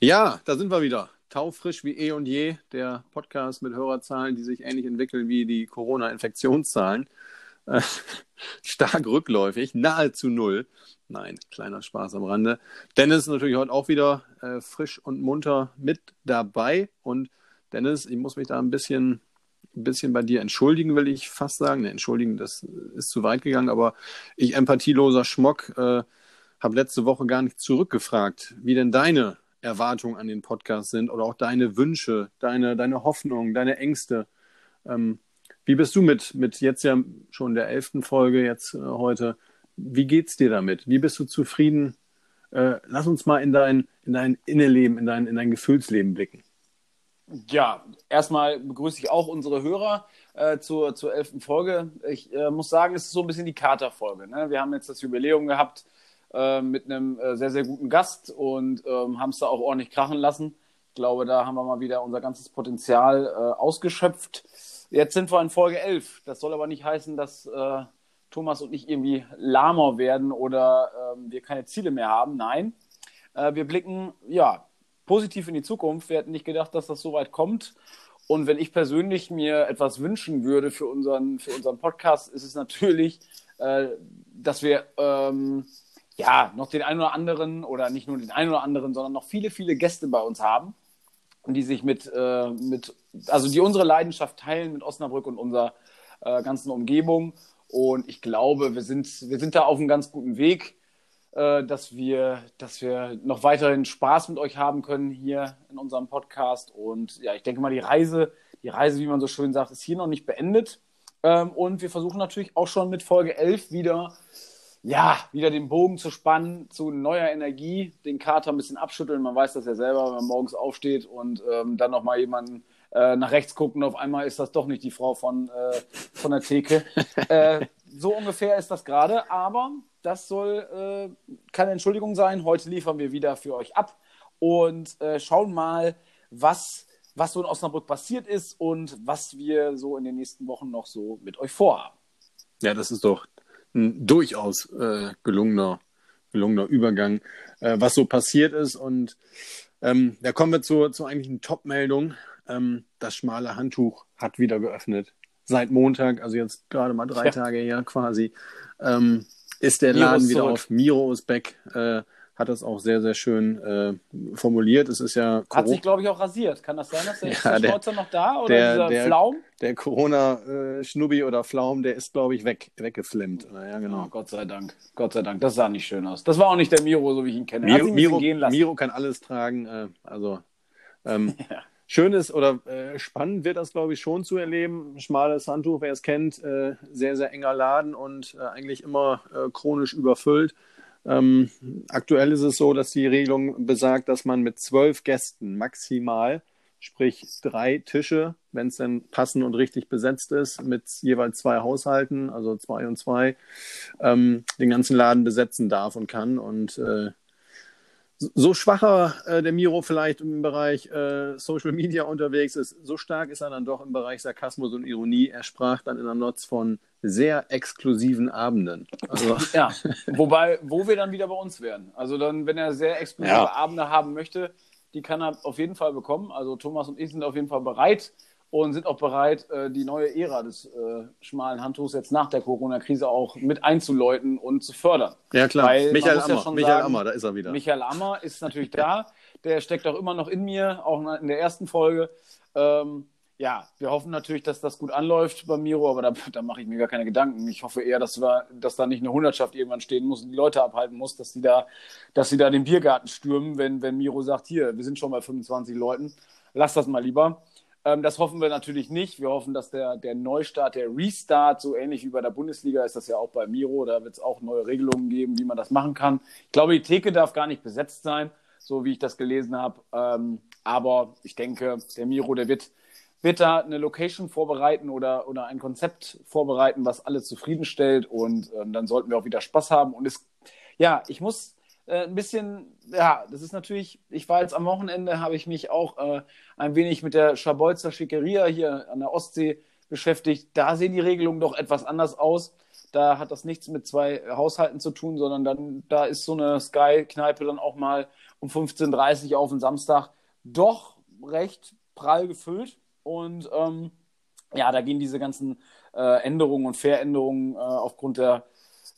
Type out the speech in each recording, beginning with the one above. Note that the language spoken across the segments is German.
Ja, da sind wir wieder. Taufrisch wie eh und je. Der Podcast mit Hörerzahlen, die sich ähnlich entwickeln wie die Corona-Infektionszahlen. Äh, stark rückläufig, nahezu null. Nein, kleiner Spaß am Rande. Dennis ist natürlich heute auch wieder äh, frisch und munter mit dabei. Und Dennis, ich muss mich da ein bisschen, ein bisschen bei dir entschuldigen, will ich fast sagen. Ne, entschuldigen, das ist zu weit gegangen, aber ich, empathieloser Schmock, äh, habe letzte Woche gar nicht zurückgefragt, wie denn deine Erwartungen an den Podcast sind oder auch deine Wünsche, deine, deine Hoffnungen, deine Ängste. Ähm, wie bist du mit, mit jetzt ja schon der elften Folge jetzt äh, heute? Wie geht's dir damit? Wie bist du zufrieden? Äh, lass uns mal in dein, in dein Innenleben, in dein, in dein Gefühlsleben blicken. Ja, erstmal begrüße ich auch unsere Hörer äh, zur, zur elften Folge. Ich äh, muss sagen, es ist so ein bisschen die Katerfolge. Ne? Wir haben jetzt das Jubiläum gehabt äh, mit einem äh, sehr, sehr guten Gast und ähm, haben es da auch ordentlich krachen lassen. Ich glaube, da haben wir mal wieder unser ganzes Potenzial äh, ausgeschöpft. Jetzt sind wir in Folge 11. Das soll aber nicht heißen, dass äh, Thomas und ich irgendwie lahmer werden oder ähm, wir keine Ziele mehr haben. Nein, äh, wir blicken ja positiv in die Zukunft. Wir hätten nicht gedacht, dass das so weit kommt. Und wenn ich persönlich mir etwas wünschen würde für unseren, für unseren Podcast, ist es natürlich, äh, dass wir ähm, ja, noch den einen oder anderen oder nicht nur den einen oder anderen, sondern noch viele, viele Gäste bei uns haben, die sich mit, äh, mit also die unsere Leidenschaft teilen mit Osnabrück und unserer äh, ganzen Umgebung. Und ich glaube, wir sind, wir sind da auf einem ganz guten Weg, äh, dass, wir, dass wir noch weiterhin Spaß mit euch haben können hier in unserem Podcast. Und ja, ich denke mal, die Reise, die Reise, wie man so schön sagt, ist hier noch nicht beendet. Ähm, und wir versuchen natürlich auch schon mit Folge 11 wieder ja, wieder den Bogen zu spannen zu neuer Energie, den Kater ein bisschen abschütteln. Man weiß das ja selber, wenn man morgens aufsteht und ähm, dann nochmal jemanden äh, nach rechts gucken. Auf einmal ist das doch nicht die Frau von, äh, von der Theke. äh, so ungefähr ist das gerade, aber das soll äh, keine Entschuldigung sein. Heute liefern wir wieder für euch ab und äh, schauen mal, was, was so in Osnabrück passiert ist und was wir so in den nächsten Wochen noch so mit euch vorhaben. Ja, das ist doch ein durchaus äh, gelungener, gelungener Übergang, äh, was so passiert ist. Und ähm, da kommen wir zur, zur eigentlichen Top-Meldung. Ähm, das schmale Handtuch hat wieder geöffnet. Seit Montag, also jetzt gerade mal drei ja. Tage her quasi, ähm, ist der Laden wieder auf. Miro ist back. Äh, hat das auch sehr, sehr schön äh, formuliert. Es ist ja. Hat sich, glaube ich, auch rasiert. Kann das sein, dass der, ja, der Schnauzer noch da oder der, dieser der, Flaum? Der Corona-Schnubbi oder Flaum, der ist, glaube ich, weg, weggeflimmt. Ja, genau. Oh, Gott sei Dank. Gott sei Dank. Das sah nicht schön aus. Das war auch nicht der Miro, so wie ich ihn kenne. Miro, Miro, Miro, kann alles tragen. Äh, also. Ähm, ja. Schön ist oder äh, spannend wird das, glaube ich, schon zu erleben. Schmales Handtuch, wer es kennt, äh, sehr, sehr enger Laden und äh, eigentlich immer äh, chronisch überfüllt. Ähm, aktuell ist es so, dass die Regelung besagt, dass man mit zwölf Gästen maximal, sprich drei Tische, wenn es denn passend und richtig besetzt ist, mit jeweils zwei Haushalten, also zwei und zwei, ähm, den ganzen Laden besetzen darf und kann. Und äh, so schwacher äh, der Miro vielleicht im Bereich äh, Social Media unterwegs ist, so stark ist er dann doch im Bereich Sarkasmus und Ironie. Er sprach dann in der Notz von sehr exklusiven Abenden. Also ja, wobei, wo wir dann wieder bei uns wären. Also dann, wenn er sehr exklusive ja. Abende haben möchte, die kann er auf jeden Fall bekommen. Also Thomas und ich sind auf jeden Fall bereit und sind auch bereit, äh, die neue Ära des äh, schmalen Handtuchs jetzt nach der Corona-Krise auch mit einzuläuten und zu fördern. Ja, klar. Weil Michael Ammer, ja Michael sagen, Ammer, da ist er wieder. Michael Ammer ist natürlich da. Der steckt auch immer noch in mir, auch in der ersten Folge. Ähm, ja, wir hoffen natürlich, dass das gut anläuft bei Miro, aber da, da mache ich mir gar keine Gedanken. Ich hoffe eher, dass, wir, dass da nicht eine Hundertschaft irgendwann stehen muss und die Leute abhalten muss, dass sie da, dass sie da den Biergarten stürmen, wenn, wenn Miro sagt, hier, wir sind schon bei 25 Leuten, lass das mal lieber. Ähm, das hoffen wir natürlich nicht. Wir hoffen, dass der, der Neustart, der Restart, so ähnlich wie bei der Bundesliga ist das ja auch bei Miro, da wird es auch neue Regelungen geben, wie man das machen kann. Ich glaube, die Theke darf gar nicht besetzt sein, so wie ich das gelesen habe. Ähm, aber ich denke, der Miro, der wird, wird da eine Location vorbereiten oder, oder ein Konzept vorbereiten, was alle zufriedenstellt und ähm, dann sollten wir auch wieder Spaß haben. Und es, ja, ich muss äh, ein bisschen, ja, das ist natürlich, ich war jetzt am Wochenende, habe ich mich auch äh, ein wenig mit der Schabolzer Schickeria hier an der Ostsee beschäftigt. Da sehen die Regelungen doch etwas anders aus. Da hat das nichts mit zwei Haushalten zu tun, sondern dann, da ist so eine Sky-Kneipe dann auch mal um 15.30 Uhr auf den Samstag doch recht prall gefüllt. Und ähm, ja, da gehen diese ganzen äh, Änderungen und Veränderungen äh, aufgrund der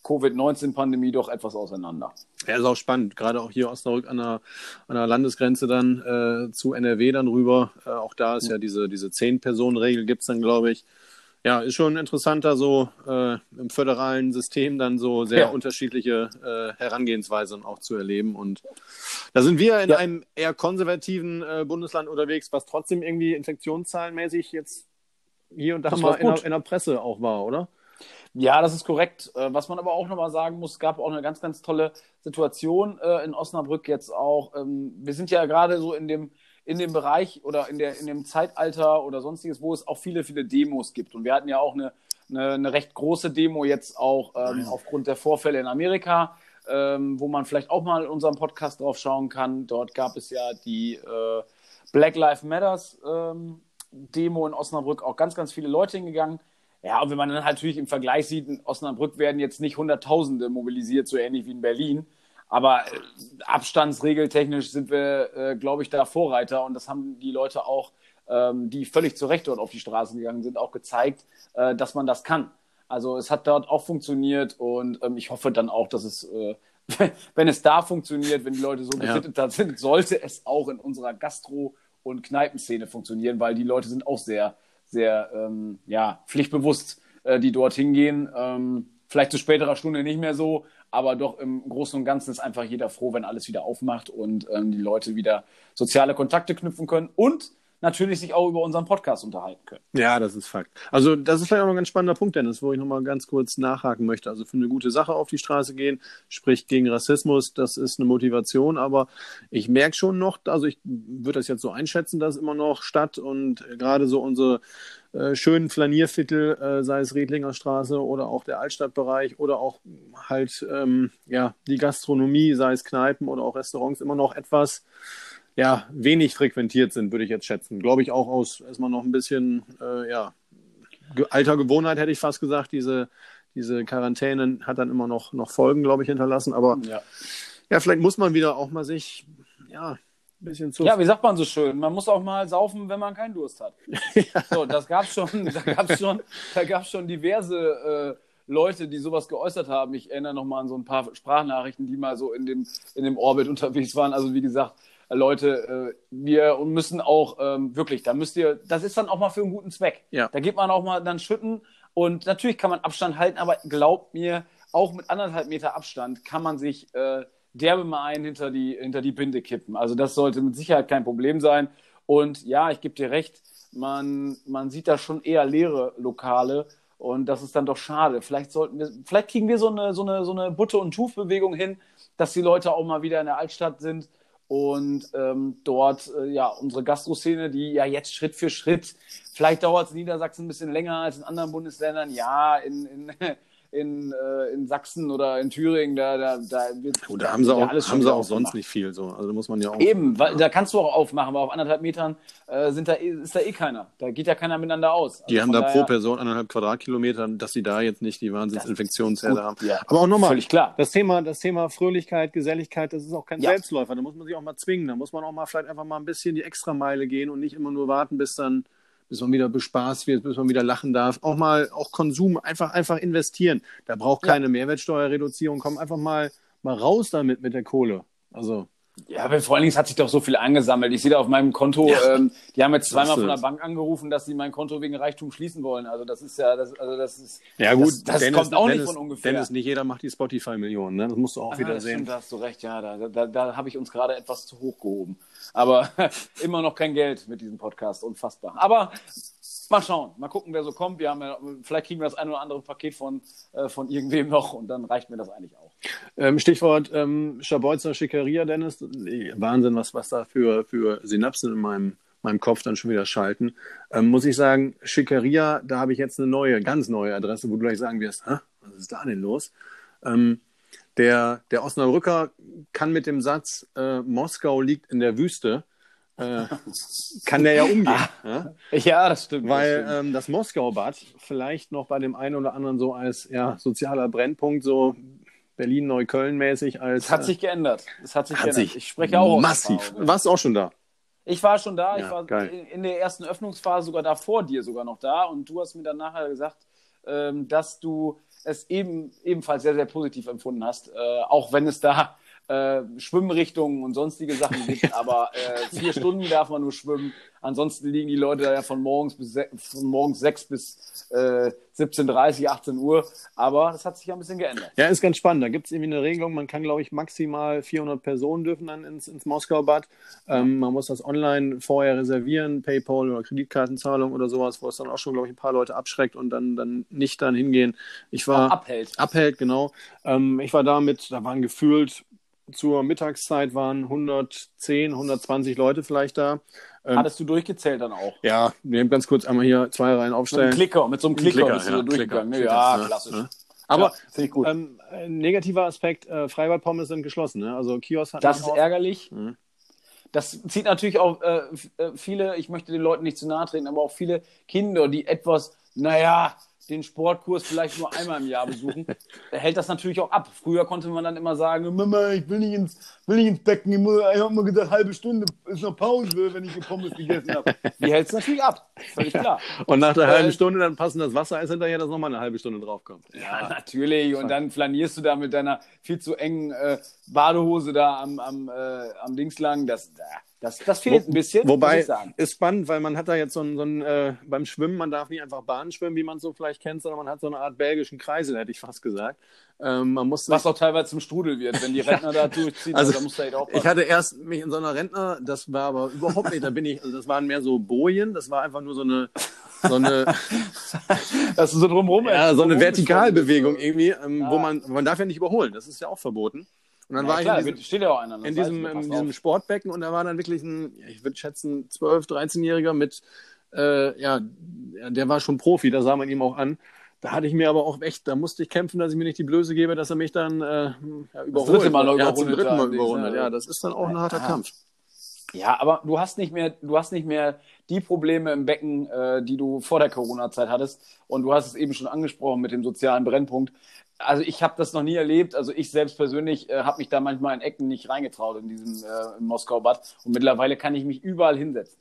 Covid-19-Pandemie doch etwas auseinander. Ja, ist auch spannend, gerade auch hier Osnabrück an der, an der Landesgrenze dann äh, zu NRW dann rüber. Äh, auch da ist ja diese, diese Zehn-Personen-Regel gibt es dann, glaube ich. Ja, ist schon interessanter, so äh, im föderalen System dann so sehr ja. unterschiedliche äh, Herangehensweisen auch zu erleben. Und da sind wir in ja. einem eher konservativen äh, Bundesland unterwegs, was trotzdem irgendwie infektionszahlenmäßig jetzt hier und da das mal in der, in der Presse auch war, oder? Ja, das ist korrekt. Äh, was man aber auch nochmal sagen muss, gab auch eine ganz, ganz tolle Situation äh, in Osnabrück jetzt auch. Ähm, wir sind ja gerade so in dem, in dem Bereich oder in, der, in dem Zeitalter oder sonstiges, wo es auch viele, viele Demos gibt. Und wir hatten ja auch eine, eine, eine recht große Demo jetzt auch ähm, ja. aufgrund der Vorfälle in Amerika, ähm, wo man vielleicht auch mal in unserem Podcast drauf schauen kann. Dort gab es ja die äh, Black Lives Matters ähm, Demo in Osnabrück, auch ganz, ganz viele Leute hingegangen. Ja, und wenn man dann natürlich im Vergleich sieht, in Osnabrück werden jetzt nicht Hunderttausende mobilisiert, so ähnlich wie in Berlin. Aber äh, abstandsregeltechnisch sind wir, äh, glaube ich, da Vorreiter. Und das haben die Leute auch, ähm, die völlig zu Recht dort auf die Straßen gegangen sind, auch gezeigt, äh, dass man das kann. Also es hat dort auch funktioniert und ähm, ich hoffe dann auch, dass es, äh, wenn es da funktioniert, wenn die Leute so gesittet ja. sind, sollte es auch in unserer Gastro- und Kneipenszene funktionieren, weil die Leute sind auch sehr sehr ähm, ja, pflichtbewusst, äh, die dort hingehen. Ähm, vielleicht zu späterer Stunde nicht mehr so, aber doch im Großen und Ganzen ist einfach jeder froh, wenn alles wieder aufmacht und ähm, die Leute wieder soziale Kontakte knüpfen können und natürlich sich auch über unseren Podcast unterhalten können. Ja, das ist Fakt. Also das ist vielleicht auch noch ein ganz spannender Punkt, Dennis, wo ich nochmal ganz kurz nachhaken möchte. Also für eine gute Sache auf die Straße gehen, sprich gegen Rassismus, das ist eine Motivation, aber ich merke schon noch, also ich würde das jetzt so einschätzen, dass immer noch Stadt und gerade so unsere äh, schönen Flanierviertel, äh, sei es Redlinger Straße oder auch der Altstadtbereich oder auch halt ähm, ja die Gastronomie, sei es Kneipen oder auch Restaurants, immer noch etwas ja, wenig frequentiert sind, würde ich jetzt schätzen. Glaube ich auch aus erstmal noch ein bisschen, äh, ja, alter Gewohnheit hätte ich fast gesagt. Diese, diese Quarantäne hat dann immer noch, noch Folgen, glaube ich, hinterlassen. Aber ja. ja, vielleicht muss man wieder auch mal sich, ja, ein bisschen zu. Ja, wie sagt man so schön? Man muss auch mal saufen, wenn man keinen Durst hat. ja. So, das gab's schon, da gab's schon, da gab's schon diverse äh, Leute, die sowas geäußert haben. Ich erinnere noch mal an so ein paar Sprachnachrichten, die mal so in dem, in dem Orbit unterwegs waren. Also wie gesagt, Leute, äh, wir müssen auch ähm, wirklich, da müsst ihr, das ist dann auch mal für einen guten Zweck. Ja. Da geht man auch mal dann schütten und natürlich kann man Abstand halten, aber glaubt mir, auch mit anderthalb Meter Abstand kann man sich äh, derbe mal einen hinter die, hinter die Binde kippen. Also das sollte mit Sicherheit kein Problem sein. Und ja, ich gebe dir recht, man, man sieht da schon eher leere Lokale und das ist dann doch schade. Vielleicht sollten wir, vielleicht kriegen wir so eine, so eine, so eine Butte- und Tufbewegung hin, dass die Leute auch mal wieder in der Altstadt sind und ähm, dort äh, ja unsere Gastroszene, die ja jetzt Schritt für Schritt, vielleicht dauert es in Niedersachsen ein bisschen länger als in anderen Bundesländern, ja, in, in in, äh, in Sachsen oder in Thüringen, da, da, da wird. Oh, da haben sie auch, haben sie auch sonst nicht viel so. Also da muss man ja auch. Eben, weil da kannst du auch aufmachen, aber auf anderthalb Metern äh, sind da, ist da eh keiner. Da geht ja keiner miteinander aus. Also die haben da daher, pro Person anderthalb Quadratkilometer, dass sie da jetzt nicht die Wahnsinnsinfektionsherde haben. Ja. Aber auch nochmal, Völlig klar. Das Thema, das Thema Fröhlichkeit, Geselligkeit, das ist auch kein ja. Selbstläufer. Da muss man sich auch mal zwingen. Da muss man auch mal vielleicht einfach mal ein bisschen die Extrameile gehen und nicht immer nur warten, bis dann bis man wieder bespaßt wird, bis man wieder lachen darf. Auch mal, auch Konsum, einfach, einfach investieren. Da braucht keine ja. Mehrwertsteuerreduzierung. Komm einfach mal, mal raus damit mit der Kohle. Also. Ja, aber vor allen Dingen hat sich doch so viel angesammelt. Ich sehe da auf meinem Konto, ja. ähm, die haben jetzt zweimal von der Bank angerufen, dass sie mein Konto wegen Reichtum schließen wollen. Also das ist ja, das, also das ist. Ja gut, das, das Dennis, kommt auch Dennis, nicht von ungefähr. Dennis, nicht jeder macht die Spotify-Millionen, ne? Das musst du auch Aha, wieder das sehen. Stimmt, da hast du recht, ja, da, da, da habe ich uns gerade etwas zu hoch gehoben. Aber immer noch kein Geld mit diesem Podcast, unfassbar. Aber Mal schauen, mal gucken, wer so kommt. Wir haben ja, vielleicht kriegen wir das ein oder andere Paket von, äh, von irgendwem noch und dann reicht mir das eigentlich auch. Ähm, Stichwort ähm, Schabolzer Schickeria, Dennis. Wahnsinn, was, was da für, für Synapsen in meinem, meinem Kopf dann schon wieder schalten. Ähm, muss ich sagen, Schickeria, da habe ich jetzt eine neue, ganz neue Adresse, wo du gleich sagen wirst, Hä? was ist da denn los? Ähm, der, der Osnabrücker kann mit dem Satz, äh, Moskau liegt in der Wüste, äh, kann der ja umgehen. Ah, ja? ja? das stimmt. Weil das, ähm, das Moskau-Bad vielleicht noch bei dem einen oder anderen so als ja, sozialer Brennpunkt so Berlin-Neukölln-mäßig als. Es hat sich geändert. Es hat sich hat geändert. sich ich spreche auch massiv. Warst du auch schon da? Ich war schon da, Ja, ich war in, in der ersten Öffnungsphase sogar da vor dir sogar noch da und du hast mir dann nachher gesagt, ähm, dass du es eben ebenfalls sehr, sehr positiv empfunden hast, äh, auch wenn es da äh, Schwimmrichtungen und sonstige Sachen gibt, aber äh, vier Stunden darf man nur schwimmen. Ansonsten liegen die Leute da ja von morgens bis von morgens sechs bis äh, 17.30, 18 Uhr. Aber das hat sich ja ein bisschen geändert. Ja, ist ganz spannend. Da gibt es irgendwie eine Regelung. Man kann, glaube ich, maximal 400 Personen dürfen dann ins, ins Moskau-Bad. Ähm, man muss das online vorher reservieren, PayPal oder Kreditkartenzahlung oder sowas, wo es dann auch schon, glaube ich, ein paar Leute abschreckt und dann, dann nicht dann hingehen. Ich war Abhält. abhält, genau. Ähm, ich war da mit, da waren gefühlt zur Mittagszeit waren 110, 120 Leute vielleicht da. Ähm, Hattest du durchgezählt dann auch? ja, wir haben ganz kurz einmal hier zwei Reihen Mit einem aufstellen. Klicker, mit so einem Klicker, Klicker, bist du ja, so durchgegangen. Klicker. Ja, Ja, klassisch. ja. Aber ja, ich gut. ähm, ein negativer Aspekt, äh, Freibad-Pommes sind geschlossen. Ne? Also Kiosk hat Das ist ärgerlich. Mhm. Das zieht natürlich auch äh, äh, viele, ich möchte den Leuten nicht zu nahe treten, aber auch viele Kinder, die etwas, naja, den Sportkurs vielleicht nur einmal im Jahr besuchen, hält das natürlich auch ab. Früher konnte man dann immer sagen, Mama, ich will nicht ins, will nicht ins Becken, ich, muss- ich habe mal gesagt, halbe Stunde ist noch Pause, wenn ich die Pommes gegessen habe. Die hält es natürlich ab, völlig klar. Und nach der Äh, halben Stunde dann passen das Wassereis hinterher, dass nochmal eine halbe Stunde draufkommt. Ja, natürlich. Und dann flanierst du da mit deiner viel zu engen äh, Badehose da am, am, äh, am Dings lang. Das, das, das fehlt ein bisschen, muss Wobei, ich sagen. ist spannend, weil man hat da jetzt so ein, so ein äh, beim Schwimmen, man darf nicht einfach Bahn schwimmen, wie man es so vielleicht kennt, sondern man hat so eine Art belgischen Kreisel, hätte ich fast gesagt. Ähm, man muss Was auch teilweise zum Strudel wird, wenn die Rentner da durchziehen. Also, da musst du halt auch Ich hatte erst mich in so einer Rentner, das war aber überhaupt nicht, da bin ich, also das waren mehr so Bojen, das war einfach nur so eine, so eine, dass du so drumherum ja, so eine Vertikalbewegung irgendwie, ähm, wo Ah. man, man darf ja nicht überholen, das ist ja auch verboten. Und dann bist. war Ja, klar, ich in diesem, steht ja auch einer. in diesem, in diesem Sportbecken und da war dann wirklich ein, ja, ich würde schätzen, 12-, 13-Jähriger mit, äh, ja, der war schon Profi, da sah man ihm auch an. Da hatte ich mir aber auch echt, da musste ich kämpfen, dass ich mir nicht die Blöße gebe, dass er mich dann äh, ja, überholt. dritte Mal ja, zum überrundet dritten Mal überrundet. Ja, das ist dann auch ein harter Ja. Kampf. Ja, aber du hast nicht mehr, du hast nicht mehr die Probleme im Becken, äh, die du vor der Corona-Zeit hattest. Und du hast es eben schon angesprochen mit dem sozialen Brennpunkt. Also ich habe das noch nie erlebt. Also ich selbst persönlich äh, habe mich da manchmal in Ecken nicht reingetraut in diesem äh, Moskau-Bad. Und mittlerweile kann ich mich überall hinsetzen.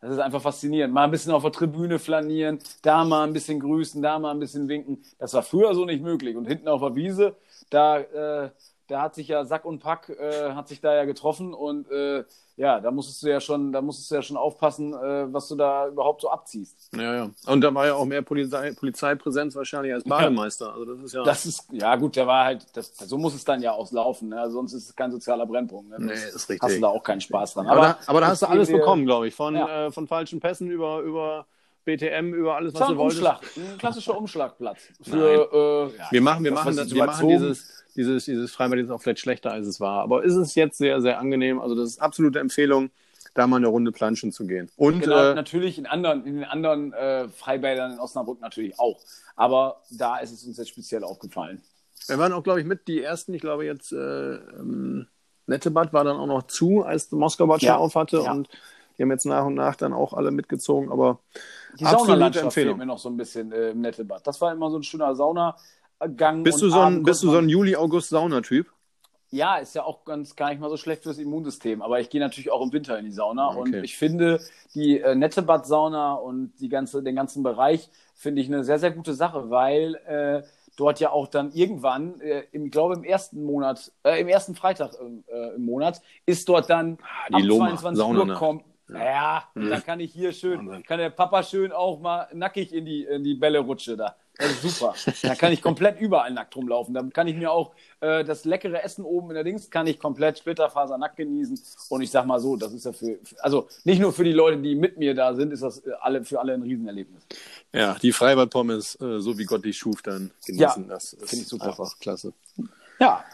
Das ist einfach faszinierend. Mal ein bisschen auf der Tribüne flanieren, da mal ein bisschen grüßen, da mal ein bisschen winken. Das war früher so nicht möglich. Und hinten auf der Wiese, da, äh, da hat sich ja Sack und Pack, äh, hat sich da ja getroffen und äh, ja, da musstest du ja schon, da musstest du ja schon aufpassen, äh, was du da überhaupt so abziehst. Ja, ja. Und da war ja auch mehr Polizei, Polizeipräsenz wahrscheinlich als Bademeister. Also das ist ja. Das ist, ja gut, der war halt, das, so muss es dann ja auslaufen, ne? sonst ist es kein sozialer Brennpunkt. Ne? Nee, ist richtig. Hast du da auch keinen Spaß dran. aber, da, aber da hast du alles dir- bekommen, glaube ich. Von, Ja. äh, von falschen Pässen über, über BTM, über alles, was du wolltest. Umschlag, ein klassischer Umschlagplatz. Für, äh, ja, Wir machen, wir das machen, das, wir machen dieses, dieses, dieses Freibad jetzt auch vielleicht schlechter, als es war. Aber ist es jetzt sehr, sehr angenehm. Also das ist absolute Empfehlung, da mal eine Runde planschen zu gehen. Und Genau, äh, natürlich in anderen, in den anderen äh, Freibädern in Osnabrück natürlich auch. Aber da ist es uns jetzt speziell aufgefallen. wir waren auch, glaube ich, mit die ersten. Ich glaube jetzt äh, ähm, Nettebad war dann auch noch zu, als Moskau-Bad schon Ja, auf hatte. ja. Und die haben jetzt nach und nach dann auch alle mitgezogen. Aber Die Absolute Empfehlung. fehlt mir noch so ein bisschen äh, im Nettebad. Das war immer so ein schöner Saunagang. bist du so ein, bist du so ein Juli-August-Saunatyp? Ja, ist ja auch ganz gar nicht mal so schlecht fürs Immunsystem. Aber ich gehe natürlich auch im Winter in die Sauna. Okay. Und ich finde die äh, Nettebad-Sauna und die ganze, den ganzen Bereich finde ich eine sehr, sehr gute Sache, weil äh, dort ja auch dann irgendwann, äh, im, ich glaube im ersten Monat, äh, im ersten Freitag äh, im Monat, ist dort dann die ab Loma, 22 Saunanacht. Uhr kommt. Ja, und da kann ich hier schön, Wahnsinn. kann der Papa schön auch mal nackig in die, in die Bälle rutsche da. Das ist super. Da kann ich komplett überall nackt rumlaufen. Da kann ich mir auch äh, das leckere Essen oben in der Dings, kann ich komplett splitterfasernackt genießen. Und ich sag mal so, das ist ja für, also nicht nur für die Leute, die mit mir da sind, ist das äh, alle, für alle ein Riesenerlebnis. Ja, die Freibad-Pommes, äh, so wie Gott die schuf, dann genießen. das ist find ich super. einfach klasse. Ja,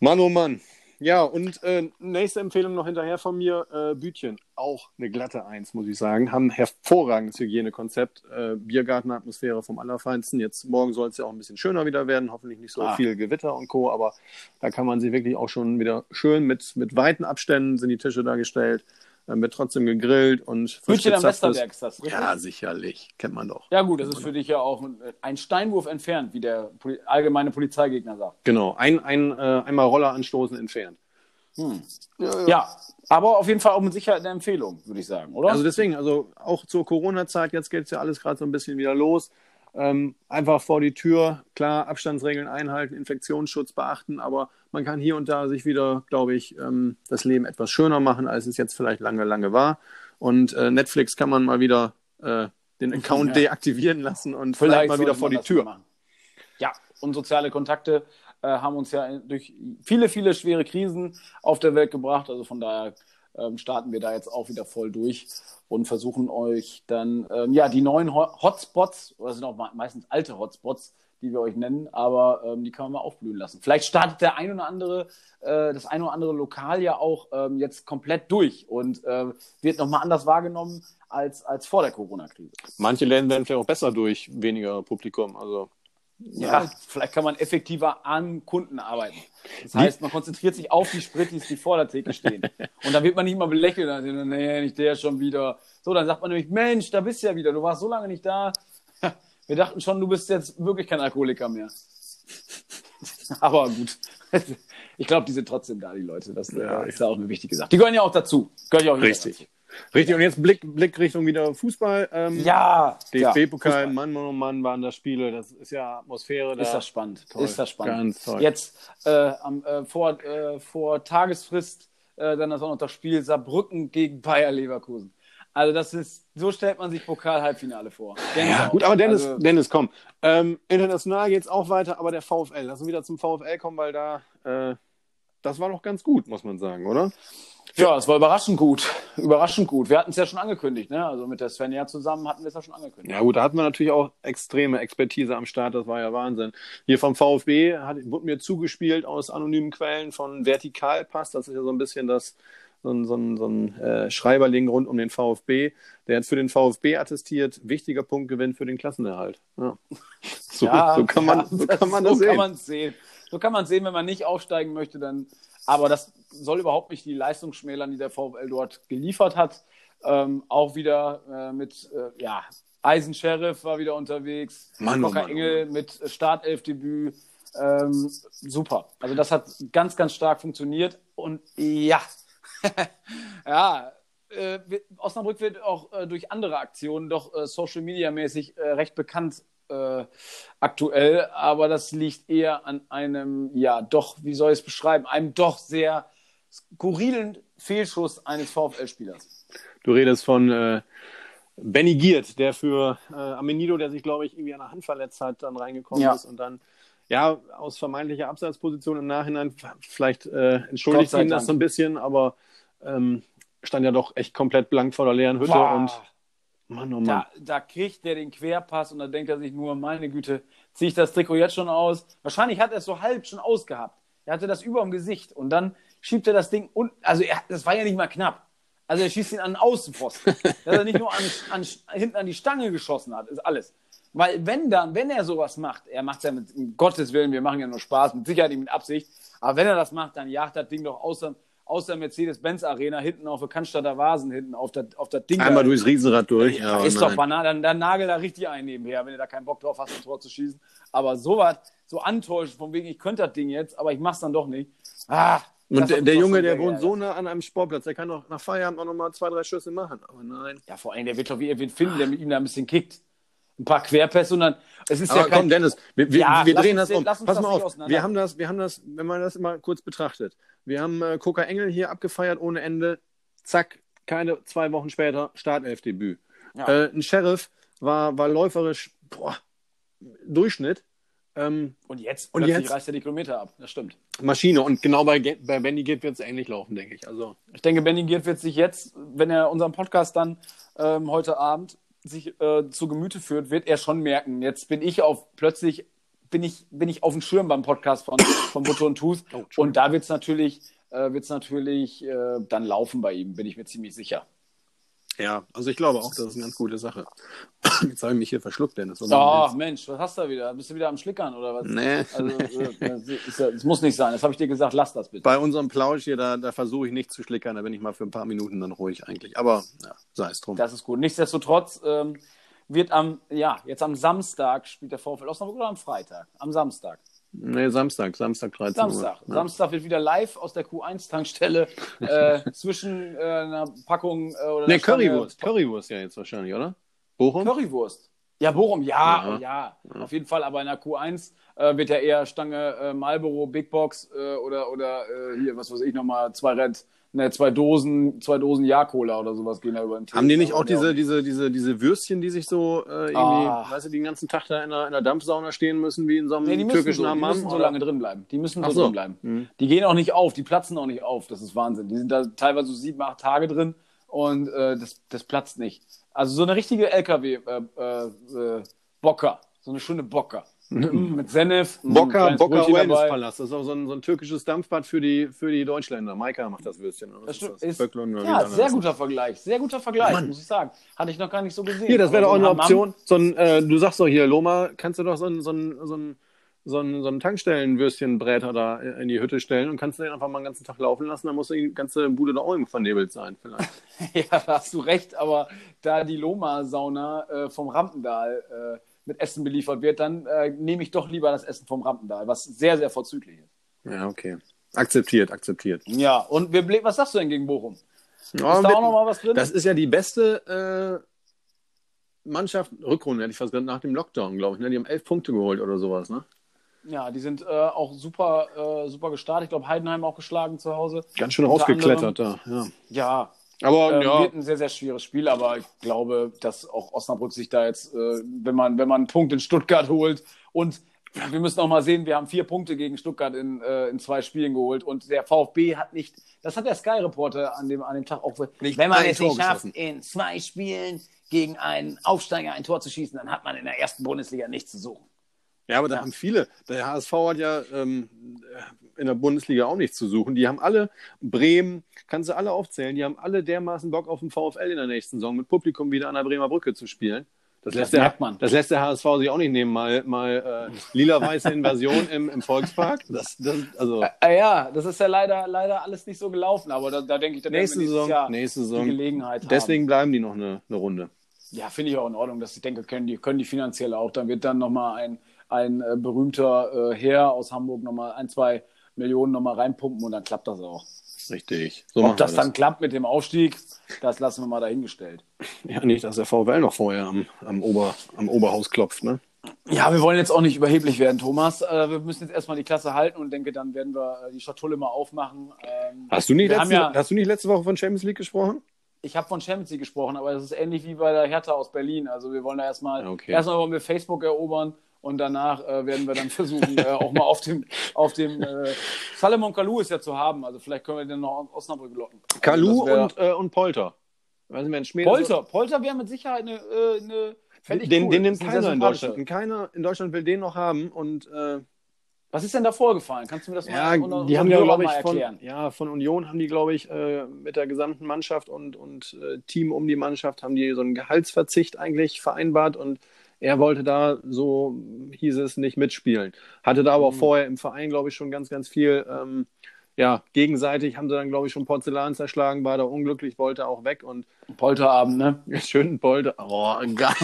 Mann, oh Mann. Ja, und äh, nächste Empfehlung noch hinterher von mir, äh, Bütchen. Auch eine glatte Eins, muss ich sagen. Haben ein hervorragendes Hygienekonzept. Äh, Biergartenatmosphäre vom Allerfeinsten. Jetzt morgen soll es ja auch ein bisschen schöner wieder werden. Hoffentlich nicht so Ah. viel Gewitter und Co. Aber da kann man sich wirklich auch schon wieder schön mit, mit weiten Abständen sind die Tische dargestellt. Dann wird trotzdem gegrillt und Hütchen am Westerberg ist das, richtig? Ja, sicherlich. Kennt man doch. Ja gut, das ist für dich ja auch ein Steinwurf entfernt, wie der Poli allgemeine Polizeigegner sagt. Genau. Ein, ein, äh, einmal Roller anstoßen entfernt. Ja, aber auf jeden Fall auch mit Sicherheit eine Empfehlung, würde ich sagen, oder? Also deswegen, also auch zur Corona-Zeit, jetzt geht es ja alles gerade so ein bisschen wieder los. Ähm, einfach vor die Tür, klar, Abstandsregeln einhalten, Infektionsschutz beachten, aber man kann hier und da sich wieder, glaube ich, ähm, das Leben etwas schöner machen, als es jetzt vielleicht lange, lange war. Und äh, Netflix kann man mal wieder äh, den Account Ja. deaktivieren lassen und vielleicht, mal wieder vor die Tür. machen. Ja, und soziale Kontakte äh, haben uns ja durch viele, viele schwere Krisen auf der Welt gebracht. Also von daher ähm, starten wir da jetzt auch wieder voll durch und versuchen euch dann ähm, ja die neuen Ho Hotspots, das sind auch me- meistens alte Hotspots, die wir euch nennen, aber ähm, die kann man mal aufblühen lassen. Vielleicht startet der ein oder andere, äh, das ein oder andere Lokal ja auch ähm, jetzt komplett durch und äh, wird nochmal anders wahrgenommen als, als vor der Corona-Krise. Manche Läden werden vielleicht auch besser durch weniger Publikum. Also Ja, vielleicht kann man effektiver an Kunden arbeiten. Das heißt, man konzentriert sich auf die Spritis, die vor der Theke stehen. Und dann wird man nicht mal belächelt. Dann nee, nicht der schon wieder. So, dann sagt man nämlich, Mensch, da bist du ja wieder. Du warst so lange nicht da. Wir dachten schon, du bist jetzt wirklich kein Alkoholiker mehr. Aber gut. Ich glaube, die sind trotzdem da, die Leute. Das äh, Ja, ist ja auch eine wichtige Sache. Die gehören ja auch dazu. Gehören ja auch Richtig. Richtig, und jetzt Blick, Blick Richtung wieder Fußball. Ähm. Ja. DFB-Pokal, ja. Mann, Mann, oh Mann waren das Spiele. Das ist ja Atmosphäre. Da. Ist das spannend. Toll. Ist das spannend. Ganz toll. Jetzt äh, am, äh, vor, äh, vor Tagesfrist äh, dann das auch noch das Spiel Saarbrücken gegen Bayer Leverkusen. Also das ist, so stellt man sich Pokal-Halbfinale vor. Ja, gut, aber Dennis, Also, Dennis, komm. Ähm, international geht es auch weiter, aber der VfL, lass uns wieder zum VfL kommen, weil da, äh, das war doch ganz gut, muss man sagen, oder? ja, es war überraschend gut. Überraschend gut. Wir hatten es ja schon angekündigt, ne? Also mit der Svenja zusammen hatten wir es ja schon angekündigt. Ja gut, da hatten wir natürlich auch extreme Expertise am Start, das war ja Wahnsinn. Hier vom VfB hat, wurde mir zugespielt aus anonymen Quellen von Vertikalpass, das ist ja so ein bisschen das, so ein, so ein, so ein äh, Schreiberling rund um den VfB. Der hat für den VfB attestiert, wichtiger Punktgewinn für den Klassenerhalt. Ja. So, Ja, so kann man, ja, so kann man das so sehen. Kann sehen. So kann man sehen, wenn man nicht aufsteigen möchte, dann. Aber das soll überhaupt nicht die Leistung schmälern, die der VfL dort geliefert hat. Ähm, auch wieder äh, mit, äh, ja, Eisen Sheriff war wieder unterwegs. Mann, oh Mann, oh Engel mit Startelfdebüt. Ähm, super. Also das hat ganz, ganz stark funktioniert. Und ja, ja, äh, Osnabrück wird auch äh, durch andere Aktionen doch äh, Social Media mäßig recht bekannt äh, aktuell, aber das liegt eher an einem, ja, doch, wie soll ich es beschreiben, einem doch sehr skurrilen Fehlschuss eines VfL-Spielers. Du redest von äh, Benny Giert, der für äh, Amenido, der sich, glaube ich, irgendwie an der Hand verletzt hat, dann reingekommen Ja. ist und dann ja aus vermeintlicher Abseitsposition im Nachhinein vielleicht äh, entschuldigt ihn das so ein bisschen, aber ähm, stand ja doch echt komplett blank vor der leeren Hütte Boah. und Mann, oh Mann. Da, da kriegt der den Querpass und da denkt er sich nur, meine Güte, ziehe ich das Trikot jetzt schon aus? Wahrscheinlich hat er es so halb schon ausgehabt. Er hatte das über dem Gesicht und dann schiebt er das Ding und also er, das war ja nicht mal knapp. Also er schießt ihn an den Außenpfosten. Dass er nicht nur an, an, hinten an die Stange geschossen hat, ist alles. Weil wenn dann, wenn er sowas macht, er macht es ja mit um Gottes Willen, wir machen ja nur Spaß, mit Sicherheit nicht mit Absicht, aber wenn er das macht, dann jagt das Ding doch außer, aus der Mercedes-Benz-Arena hinten auf der Cannstatter Vasen hinten auf das auf das Ding. da. Einmal durchs Riesenrad durch. Ja, ist nein. doch banal, dann, dann nagel da richtig ein nebenher, wenn du da keinen Bock drauf hast, ein Tor zu schießen. Aber sowas, so antäuschen, von wegen, ich könnte das Ding jetzt, aber ich mach's dann doch nicht. Ah, Und der, der Junge, der wohnt so nah an einem Sportplatz, der kann doch nach Feierabend auch nochmal zwei, drei Schüsse machen. Aber nein. Ja, vor allem, der wird doch wie irgendwie finden, der mit ihm da ein bisschen kickt. Ein paar Querpässe und dann, es ist Aber ja kein, komm, Dennis, wir, Ja, wir drehen uns das um. Pass das mal auf. Wir haben das, wir haben das, wenn man das mal kurz betrachtet. Wir haben äh, Coca Engel hier abgefeiert ohne Ende. Zack, keine zwei Wochen später Startelfdebüt. Ja. Äh, ein Sheriff war, war läuferisch boah, Durchschnitt. Ähm, und jetzt, Und jetzt? reißt er die Kilometer ab. Das stimmt. Maschine. Und genau bei, bei Benny geht wird es ähnlich laufen, denke ich. Also, Ich denke, Benny Giert wird sich jetzt, wenn er unseren Podcast dann ähm, heute Abend sich äh, zu Gemüte führt, wird er schon merken, jetzt bin ich auf plötzlich bin ich, bin ich auf dem Schirm beim Podcast von, von Butter und Tooth. Oh, und da wird es natürlich, äh, wird's natürlich äh, dann laufen bei ihm, bin ich mir ziemlich sicher. Ja, also ich glaube auch, das ist eine ganz gute Sache. Jetzt habe ich mich hier verschluckt, Dennis. Oh, Mensch, was hast du da wieder? Bist du wieder am Schlickern oder was? Nee. Also, ja, das muss nicht sein. Das habe ich dir gesagt, lass das bitte. Bei unserem Plausch hier, da, da versuche ich nicht zu schlickern, da bin ich mal für ein paar Minuten dann ruhig eigentlich. Aber ja, sei es drum. Das ist gut. Nichtsdestotrotz ähm, wird am, ja, jetzt am Samstag spielt der VfL Osnabrück oder am Freitag? Am Samstag. Nee, Samstag, Samstag 13 Samstag. Uhr. Samstag wird wieder live aus der Q1-Tankstelle äh, zwischen äh, einer Packung äh, oder Nee, Stange- Currywurst. Currywurst ja jetzt wahrscheinlich, oder? Bochum? Currywurst. Ja, Bochum, ja, Ja. ja, auf jeden Fall. Aber in der Q1 äh, wird ja eher Stange äh, Marlboro, Big Box äh, oder, oder äh, hier, was weiß ich nochmal, zwei Red, ne, zwei Dosen, zwei Dosen Ja-Cola oder sowas gehen da über den Tisch. Haben die nicht auch diese, diese, diese, diese Würstchen, die sich so äh, irgendwie, Ah. weißt du, die den ganzen Tag da in der, in der Dampfsauna stehen müssen, wie in so einem Nee, die müssen, türkischen so, die Hammam? müssen so lange drin bleiben. Die müssen so, so. drin bleiben. Mhm. Die gehen auch nicht auf, die platzen auch nicht auf. Das ist Wahnsinn. Die sind da teilweise so sieben, acht Tage drin und äh, das, das platzt nicht. Also so eine richtige LKW-Bocker. so eine schöne Bocker. Mit Senf. mm, Bocker, Bocker Wellness dabei. Palast. Das ist auch so ein, so ein türkisches Dampfbad für die, für die Deutschländer. Maika macht das Würstchen. Das ist das? Ist, wie ja, sehr guter Vergleich. Sehr guter Vergleich, muss ich sagen. Hatte ich noch gar nicht so gesehen. Hier, das wäre doch auch eine Option. So ein, äh, du sagst doch hier, Loma, kannst du doch so ein, so ein, so ein, so ein, so ein Tankstellenwürstchenbräter da in die Hütte stellen und kannst den einfach mal den ganzen Tag laufen lassen, dann muss die ganze Bude doch auch vernebelt sein, vielleicht. Ja, da hast du recht, aber da die Loma-Sauna äh, vom Rampendal äh, mit Essen beliefert wird, dann äh, nehme ich doch lieber das Essen vom Rampendal, was sehr, sehr vorzüglich ist. Ja, okay. Akzeptiert, akzeptiert. Ja, und wir, was sagst du denn gegen Bochum? Ja, ist da auch noch mal was drin? Das ist ja die beste äh, Mannschaft, Rückrunde hätte ich fast gesagt, nach dem Lockdown, glaube ich. Ne? Die haben elf Punkte geholt oder sowas, ne? Ja, die sind äh, auch super, äh, super gestartet. Ich glaube, Heidenheim auch geschlagen zu Hause. Ganz schön rausgeklettert da. Ja. Ja, Aber ähm, ja, wird ein sehr, sehr schweres Spiel, aber ich glaube, dass auch Osnabrück sich da jetzt, äh, wenn man, wenn man einen Punkt in Stuttgart holt und wir müssen auch mal sehen, wir haben vier Punkte gegen Stuttgart in, äh, in zwei Spielen geholt und der VfB hat nicht, das hat der Sky Reporter an dem, an dem Tag auch Nicht wenn man es nicht schafft, in zwei Spielen gegen einen Aufsteiger ein Tor zu schießen, dann hat man in der ersten Bundesliga nichts zu suchen. Ja, aber da haben viele. Der HSV hat ja ähm, in der Bundesliga auch nichts zu suchen. Die haben alle, Bremen, kannst du alle aufzählen, die haben alle dermaßen Bock auf den VfL in der nächsten Saison mit Publikum wieder an der Bremer Brücke zu spielen. Das lässt, der, das lässt der HSV sich auch nicht nehmen, mal, mal äh, lila-weiße Invasion im, im Volkspark. Das, das, also ja, das ist ja leider, leider alles nicht so gelaufen, aber da, da denke ich, da werden nächste wir nächstes Saison, Jahr nächste die Saison. Gelegenheit haben. Deswegen bleiben die noch eine, eine Runde. Ja, finde ich auch in Ordnung, dass ich denke, können die, können die finanziell auch. Dann wird dann nochmal ein, ein äh, berühmter äh, Herr aus Hamburg nochmal ein, zwei Millionen nochmal reinpumpen und dann klappt das auch. Richtig. So Ob das wir dann klappt mit dem Aufstieg, das lassen wir mal dahingestellt. Ja, nicht, dass der VfL noch vorher am, am, Ober, am Oberhaus klopft, ne? Ja, wir wollen jetzt auch nicht überheblich werden, Thomas. Äh, wir müssen jetzt erstmal die Klasse halten und denke, dann werden wir äh, die Schatulle mal aufmachen. Ähm, Hast du nicht, letzte, ja, hast du nicht letzte Woche von Champions League gesprochen? ich habe von Champions League gesprochen, aber das ist ähnlich wie bei der Hertha aus Berlin. Also wir wollen da erstmal, Okay. erstmal wollen wir Facebook erobern und danach äh, werden wir dann versuchen, äh, auch mal auf dem, auf dem äh, Salomon Kalou ist ja zu haben. Also vielleicht können wir den noch aus Osnabrück locken. Also Kalu wär- und, äh, und Polter. Weiß nicht, Polter. Polter wäre mit Sicherheit eine, äh, eine den, cool. den nimmt keiner in. Deutschland. Und keiner in Deutschland will den noch haben. Und äh, Was ist denn da vorgefallen? Kannst du mir das ja, mal die haben ja, glaube ich, mal von, erklären? ja, von Union haben die, glaube ich, äh, mit der gesamten Mannschaft und, und äh, Team um die Mannschaft haben die so einen Gehaltsverzicht eigentlich vereinbart und er wollte da, so hieß es, nicht mitspielen. Hatte da aber auch Mhm. vorher im Verein, glaube ich, schon ganz, ganz viel, ähm, ja, gegenseitig haben sie dann, glaube ich, schon Porzellan zerschlagen, war da unglücklich, wollte auch weg und Polterabend, ne? schönen Polter. Oh, geil.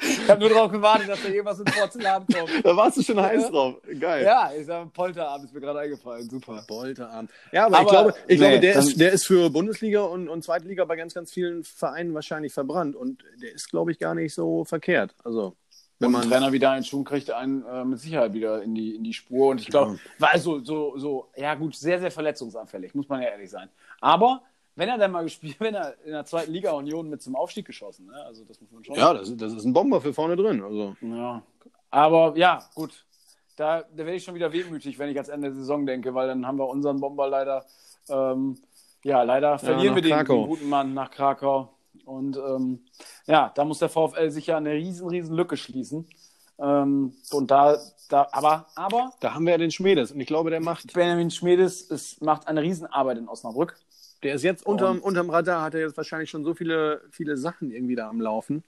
ich habe nur darauf gewartet, dass da irgendwas mit Porzellan kommt. Da warst du schon heiß drauf. Geil. Ja, ich sag, Polterabend ist mir gerade eingefallen. Super. Bolterarm. Ja, aber, ich Aber, glaube, ich nee, glaube der, ist, der ist für Bundesliga und, und Zweitliga bei ganz, ganz vielen Vereinen wahrscheinlich verbrannt. Und der ist, glaube ich, gar nicht so verkehrt. Also, wenn man. Trainer wieder einen Schuh kriegt, einen äh, mit Sicherheit wieder in die, in die Spur. Und ich glaube, war so, so, so, ja gut, sehr, sehr verletzungsanfällig, muss man ja ehrlich sein. Aber wenn er dann mal gespielt, wenn er in der zweiten Liga Union mit zum Aufstieg geschossen, ne? also das muss man schon. Ja, das, ist- das ist ein Bomber für vorne drin. Also, Ja. Aber ja, gut. Da, da werde ich schon wieder wehmütig, wenn ich ans Ende der Saison denke, weil dann haben wir unseren Bomber leider, ähm, ja, leider verlieren nach wir den, den guten Mann nach Krakau. Und ähm, ja, da muss der VfL sicher eine riesen, riesen Lücke schließen. Ähm, und da, da, aber, aber da haben wir ja den Schmiedes. Und ich glaube, der macht. Benjamin Schmedes es macht eine Riesenarbeit in Osnabrück. Der ist jetzt unterm, unterm Radar, hat er jetzt wahrscheinlich schon so viele, viele Sachen irgendwie da am Laufen.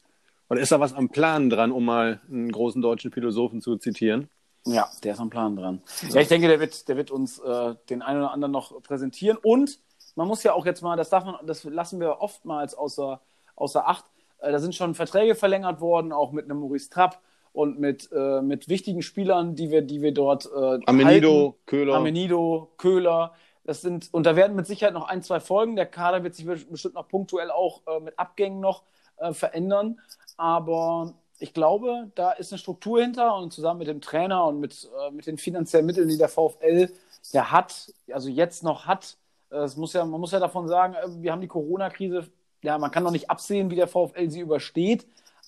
Oder ist da was am Plan dran, um mal einen großen deutschen Philosophen zu zitieren? Ja, der ist am Plan dran. Ja, ich denke, der wird, der wird uns äh, den einen oder anderen noch präsentieren. Und man muss ja auch jetzt mal, das darf man, das lassen wir oftmals außer, außer Acht. Äh, da sind schon Verträge verlängert worden, auch mit einem Maurice Trapp und mit, äh, mit wichtigen Spielern, die wir, die wir dort äh, Amenido, halten. Köhler. Amenido, Köhler. Das sind, und da werden mit Sicherheit noch ein, zwei Folgen. Der Kader wird sich bestimmt noch punktuell auch äh, mit Abgängen noch äh, verändern. Aber ich glaube, da ist eine Struktur hinter und zusammen mit dem Trainer und mit, äh, mit den finanziellen Mitteln, die der VfL ja hat, also jetzt noch hat, es muss ja, man muss ja davon sagen, äh, wir haben die Corona-Krise, ja, man kann noch nicht absehen, wie der VfL sie übersteht,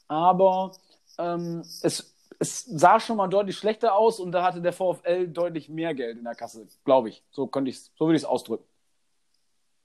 aber ähm, es, es sah schon mal deutlich schlechter aus und da hatte der VfL deutlich mehr Geld in der Kasse, glaube ich. So könnte ich so würde ich es ausdrücken.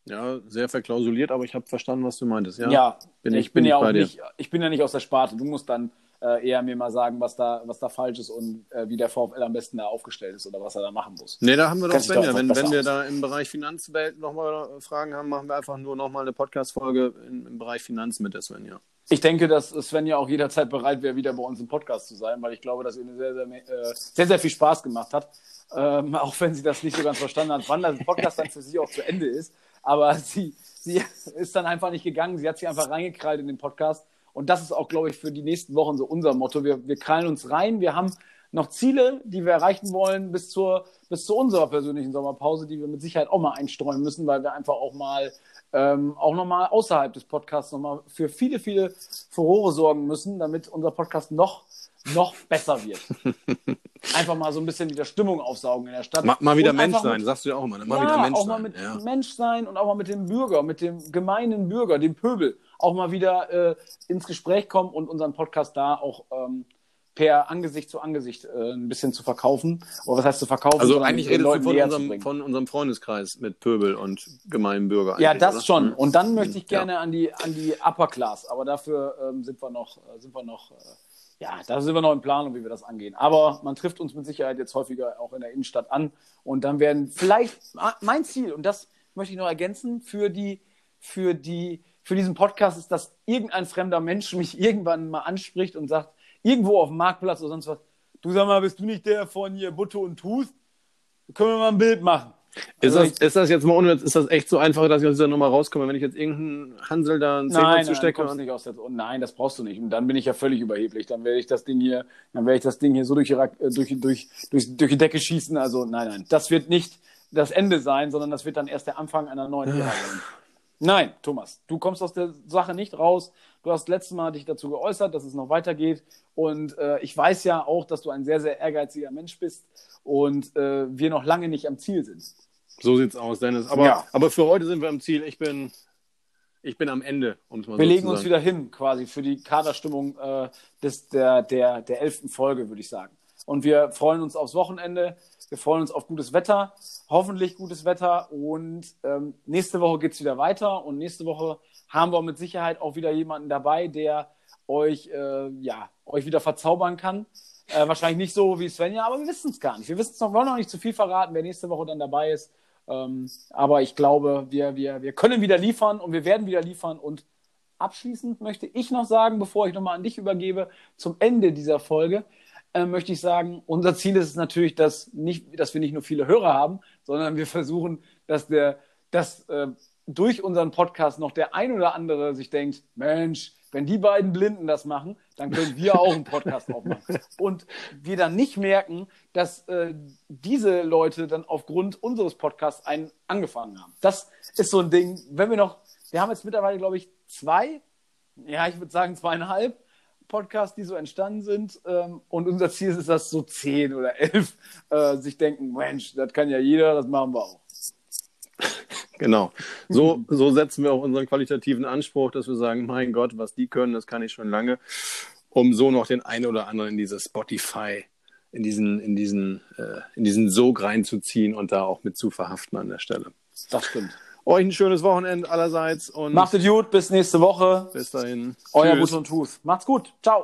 Ja, sehr verklausuliert, aber ich habe verstanden, was du meintest. Ja, Ja, bin ich, bin, bin ja auch nicht, ich bin ja nicht aus der Sparte. Du musst dann äh, eher mir mal sagen, was da, was da falsch ist und äh, wie der VfL am besten da aufgestellt ist oder was er da machen muss. Nee, da haben wir doch Svenja. etwas Wenn, wenn wir aus. da im Bereich Finanzwelt nochmal Fragen haben, machen wir einfach nur nochmal eine Podcast-Folge im, im Bereich Finanz mit der Svenja. Ich denke, dass Sven ja auch jederzeit bereit wäre, wieder bei uns im Podcast zu sein, weil ich glaube, dass ihr sehr, sehr, äh, sehr, sehr viel Spaß gemacht hat. Ähm, auch wenn sie das nicht so ganz verstanden hat, wann der Podcast dann für sie auch zu Ende ist. Aber sie, sie ist dann einfach nicht gegangen. Sie hat sich einfach reingekrallt in den Podcast. Und das ist auch, glaube ich, für die nächsten Wochen so unser Motto. Wir, wir krallen uns rein. Wir haben noch Ziele, die wir erreichen wollen bis zur, bis zu unserer persönlichen Sommerpause, die wir mit Sicherheit auch mal einstreuen müssen, weil wir einfach auch mal ähm, auch nochmal außerhalb des Podcasts nochmal für viele, viele Furore sorgen müssen, damit unser Podcast noch, noch besser wird. Einfach mal so ein bisschen wieder Stimmung aufsaugen in der Stadt. Mal, mal wieder Und Mensch sein, mit- sagst du ja auch immer. ne? Mal ja, wieder Mensch auch mal sein. mit ja. Mensch sein und auch mal mit dem Bürger, mit dem gemeinen Bürger, dem Pöbel, auch mal wieder äh, ins Gespräch kommen und unseren Podcast da auch ähm, per Angesicht zu Angesicht äh, ein bisschen zu verkaufen. Oder was heißt zu verkaufen? Also eigentlich redest du Leuten von näher zu unserem, von unserem Freundeskreis mit Pöbel und gemeinen Bürger. Ja, das oder? schon. Mhm. Und dann möchte ich Ja. gerne an die an die Upper Class. Aber dafür ähm, sind wir noch, äh, sind wir noch, äh, ja, da sind wir noch in Planung, wie wir das angehen. Aber man trifft uns mit Sicherheit jetzt häufiger auch in der Innenstadt an. Und dann werden vielleicht ah, mein Ziel und das möchte ich noch ergänzen für die für die für diesen Podcast ist, dass irgendein fremder Mensch mich irgendwann mal anspricht und sagt irgendwo auf dem Marktplatz oder sonst was. Du sag mal, bist du nicht der von hier Butte und Tooth? Können wir mal ein Bild machen? Ist, Also das, ist das jetzt mal ohne, ist das echt so einfach, dass ich aus dieser Nummer rauskomme, wenn ich jetzt irgendeinen Hansel da einen Zehner Nein, nein, zustecke? kommst nicht aus der, oh, nein, das brauchst du nicht. Und dann bin ich ja völlig überheblich. Dann werde ich das Ding hier, dann werde ich das Ding hier so durch die, äh, durch, durch, durch, durch die Decke schießen. Also nein, nein, das wird nicht das Ende sein, sondern das wird dann erst der Anfang einer neuen Ära sein. Nein, Thomas, du kommst aus der Sache nicht raus. Du hast letztes Mal dich dazu geäußert, dass es noch weitergeht. Und äh, ich weiß ja auch, dass du ein sehr, sehr ehrgeiziger Mensch bist und äh, wir noch lange nicht am Ziel sind. So sieht's aus, Dennis. Aber, Ja. aber für heute sind wir am Ziel. Ich bin, ich bin am Ende, um es mal Wir so legen uns wieder hin, quasi für die Kaderstimmung äh, des, der, der, der elften Folge, würde ich sagen. Und wir freuen uns aufs Wochenende. Wir freuen uns auf gutes Wetter, hoffentlich gutes Wetter. Und ähm, nächste Woche geht's wieder weiter. Und nächste Woche haben wir mit Sicherheit auch wieder jemanden dabei, der euch, äh, ja, euch wieder verzaubern kann. Äh, wahrscheinlich nicht so wie Svenja, aber wir wissen es gar nicht. Wir wissen es noch, wollen noch nicht zu viel verraten, wer nächste Woche dann dabei ist. Ähm, aber ich glaube, wir, wir, wir können wieder liefern und wir werden wieder liefern. Und abschließend möchte ich noch sagen, bevor ich nochmal an dich übergebe, zum Ende dieser Folge, äh, möchte ich sagen, unser Ziel ist es natürlich, dass, nicht, dass wir nicht nur viele Hörer haben, sondern wir versuchen, dass, der, dass äh, durch unseren Podcast noch der ein oder andere sich denkt, Mensch, wenn die beiden Blinden das machen, dann können wir auch einen Podcast aufmachen. Und wir dann nicht merken, dass äh, diese Leute dann aufgrund unseres Podcasts einen angefangen haben. Das ist so ein Ding, wenn wir noch, wir haben jetzt mittlerweile, glaube ich, zwei, ja, ich würde sagen zweieinhalb Podcasts, die so entstanden sind. Ähm, und unser Ziel ist dass so zehn oder elf äh, sich denken, Mensch, das kann ja jeder, das machen wir auch. Genau. So, so setzen wir auch unseren qualitativen Anspruch, dass wir sagen, mein Gott, was die können, das kann ich schon lange, um so noch den einen oder anderen in dieses Spotify, in diesen, in diesen, äh, in diesen Sog reinzuziehen und da auch mit zu verhaften an der Stelle. Das stimmt. Euch ein schönes Wochenende allerseits und Macht es gut, bis nächste Woche. bis dahin. Euer Tschüss. Butte und Tooth. Macht's gut. Ciao.